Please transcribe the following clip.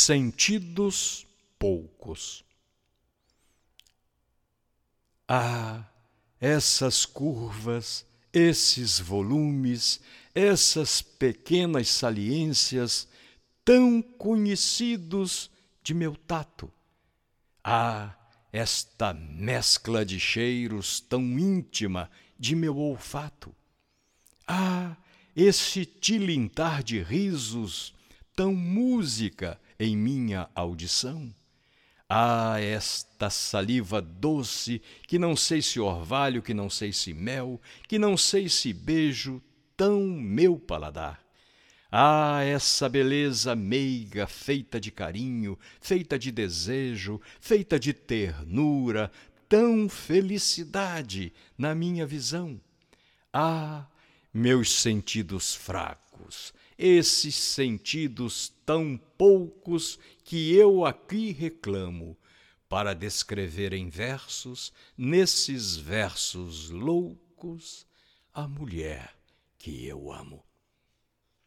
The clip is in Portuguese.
Sentidos poucos. Ah, essas curvas, esses volumes, essas pequenas saliências tão conhecidos de meu tato. Ah, esta mescla de cheiros tão íntima de meu olfato. Ah, esse tilintar de risos tão música em minha audição. Ah, esta saliva doce, que não sei se orvalho, que não sei se mel, que não sei se beijo, tão meu paladar. Ah, essa beleza meiga, feita de carinho, feita de desejo, feita de ternura, tão felicidade na minha visão. Ah, meus sentidos fracos, esses sentidos tão poucos que eu aqui reclamo, para descrever em versos, nesses versos loucos, a mulher que eu amo.